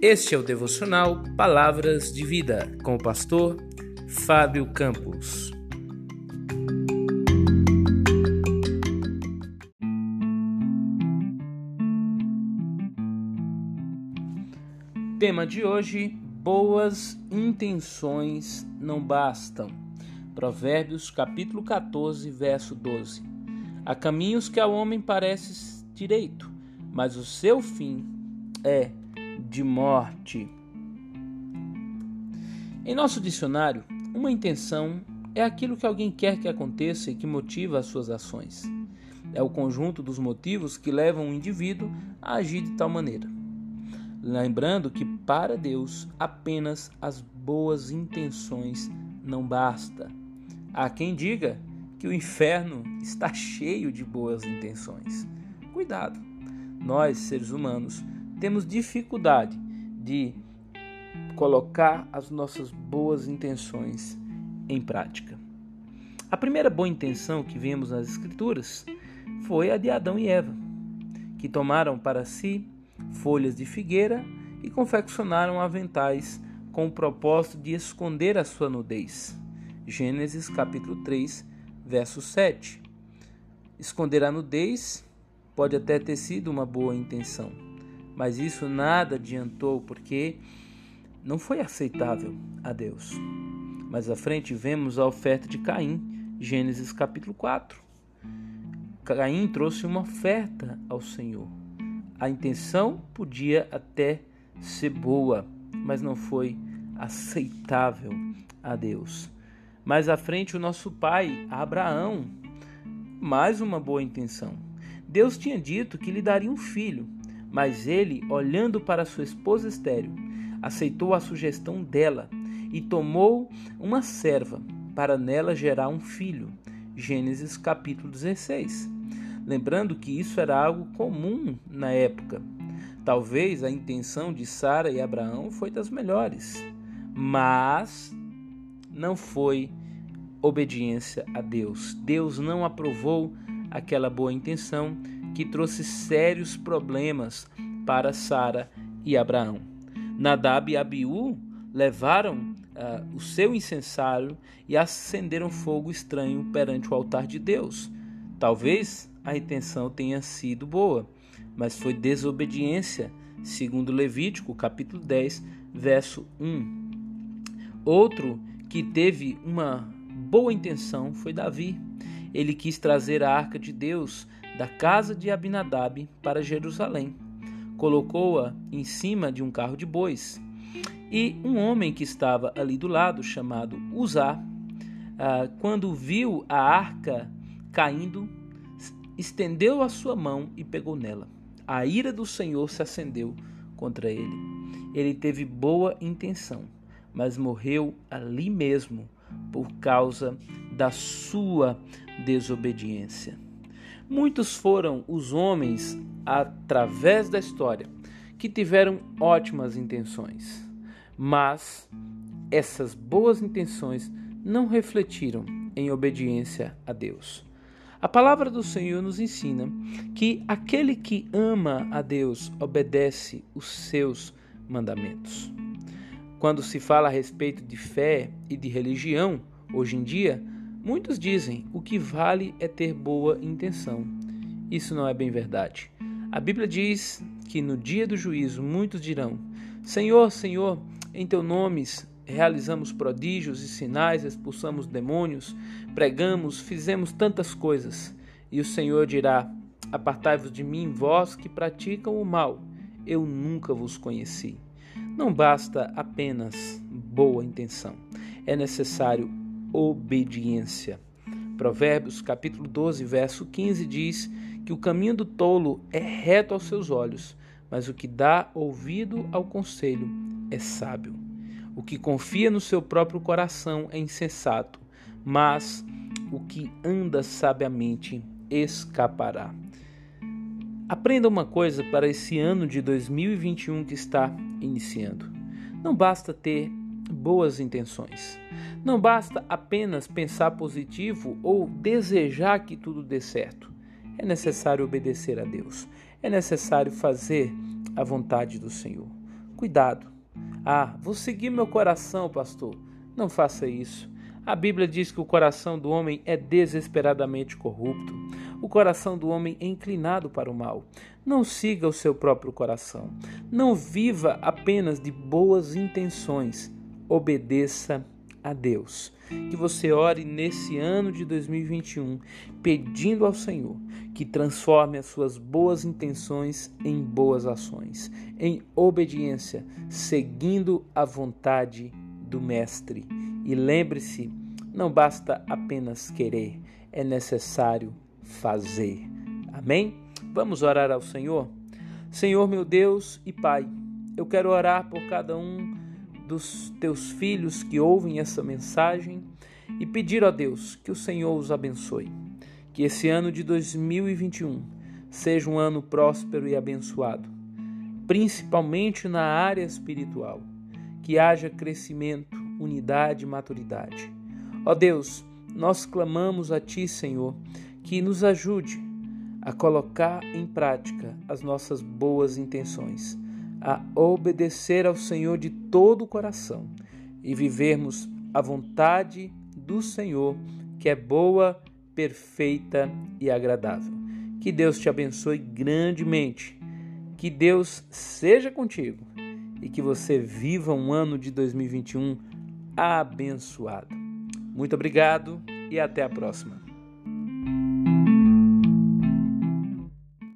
Este é o devocional Palavras de Vida com o pastor Fábio Campos. Tema de hoje: Boas intenções não bastam. Provérbios capítulo 14, verso 12. Há caminhos que ao homem parece direito, mas o seu fim é de morte. Em nosso dicionário, uma intenção é aquilo que alguém quer que aconteça e que motiva as suas ações. É o conjunto dos motivos que levam o indivíduo a agir de tal maneira. Lembrando que para Deus apenas as boas intenções não basta. Há quem diga que o inferno está cheio de boas intenções. Cuidado! Nós, seres humanos, temos dificuldade de colocar as nossas boas intenções em prática. A primeira boa intenção que vemos nas Escrituras foi a de Adão e Eva, que tomaram para si folhas de figueira e confeccionaram aventais com o propósito de esconder a sua nudez. Gênesis capítulo 3, verso 7. Esconder a nudez pode até ter sido uma boa intenção, mas isso nada adiantou porque não foi aceitável a Deus. Mais à frente vemos a oferta de Caim, Gênesis capítulo 4. Caim trouxe uma oferta ao Senhor. A intenção podia até ser boa, mas não foi aceitável a Deus. Mais à frente, o nosso pai, Abraão, mais uma boa intenção. Deus tinha dito que lhe daria um filho, mas ele, olhando para sua esposa estéril, aceitou a sugestão dela e tomou uma serva para nela gerar um filho. Gênesis capítulo 16. Lembrando que isso era algo comum na época. Talvez a intenção de Sara e Abraão foi das melhores, mas não foi obediência a Deus. Deus não aprovou aquela boa intenção que trouxe sérios problemas para Sara e Abraão. Nadab e Abiú levaram uh, o seu incensário e acenderam fogo estranho perante o altar de Deus. Talvez a intenção tenha sido boa, mas foi desobediência, segundo Levítico, capítulo 10, verso 1. Outro que teve uma boa intenção foi Davi. Ele quis trazer a arca de Deus da casa de Abinadab para Jerusalém. Colocou-a em cima de um carro de bois. E um homem que estava ali do lado, chamado Uzá, ah, quando viu a arca caindo, estendeu a sua mão e pegou nela. A ira do Senhor se acendeu contra ele. Ele teve boa intenção, mas morreu ali mesmo por causa da sua desobediência. Muitos foram os homens, através da história, que tiveram ótimas intenções, mas essas boas intenções não refletiram em obediência a Deus. A palavra do Senhor nos ensina que aquele que ama a Deus obedece os seus mandamentos. Quando se fala a respeito de fé e de religião, hoje em dia, Muitos dizem: o que vale é ter boa intenção. Isso não é bem verdade. A Bíblia diz que no dia do juízo muitos dirão: Senhor, Senhor, em teu nome realizamos prodígios e sinais, expulsamos demônios, pregamos, fizemos tantas coisas. E o Senhor dirá: Apartai-vos de mim, vós que praticam o mal, eu nunca vos conheci. Não basta apenas boa intenção, é necessário obediência. Provérbios capítulo 12, verso 15 diz que o caminho do tolo é reto aos seus olhos, mas o que dá ouvido ao conselho é sábio. O que confia no seu próprio coração é insensato, mas o que anda sabiamente escapará. Aprenda uma coisa para esse ano de 2021 que está iniciando. Não basta ter boas intenções. Não basta apenas pensar positivo ou desejar que tudo dê certo. É necessário obedecer a Deus. É necessário fazer a vontade do Senhor. Cuidado. Ah, vou seguir meu coração, pastor. Não faça isso. A Bíblia diz que o coração do homem é desesperadamente corrupto. O coração do homem é inclinado para o mal. Não siga o seu próprio coração. Não viva apenas de boas intenções. Obedeça a Deus. Que você ore nesse ano de 2021 pedindo ao Senhor que transforme as suas boas intenções em boas ações, em obediência, seguindo a vontade do Mestre. E lembre-se, não basta apenas querer, é necessário fazer. Amém? Vamos orar ao Senhor? Senhor, meu Deus e Pai, eu quero orar por cada um dos teus filhos que ouvem essa mensagem e pedir a Deus que o Senhor os abençoe. Que esse ano de 2021 seja um ano próspero e abençoado, principalmente na área espiritual. Que haja crescimento, unidade e maturidade. Ó Deus, nós clamamos a Ti, Senhor, que nos ajude a colocar em prática as nossas boas intenções, a obedecer ao Senhor de todo o coração e vivermos a vontade do Senhor, que é boa, perfeita e agradável. Que Deus te abençoe grandemente. Que Deus seja contigo e que você viva um ano de 2021 abençoado. Muito obrigado e até a próxima.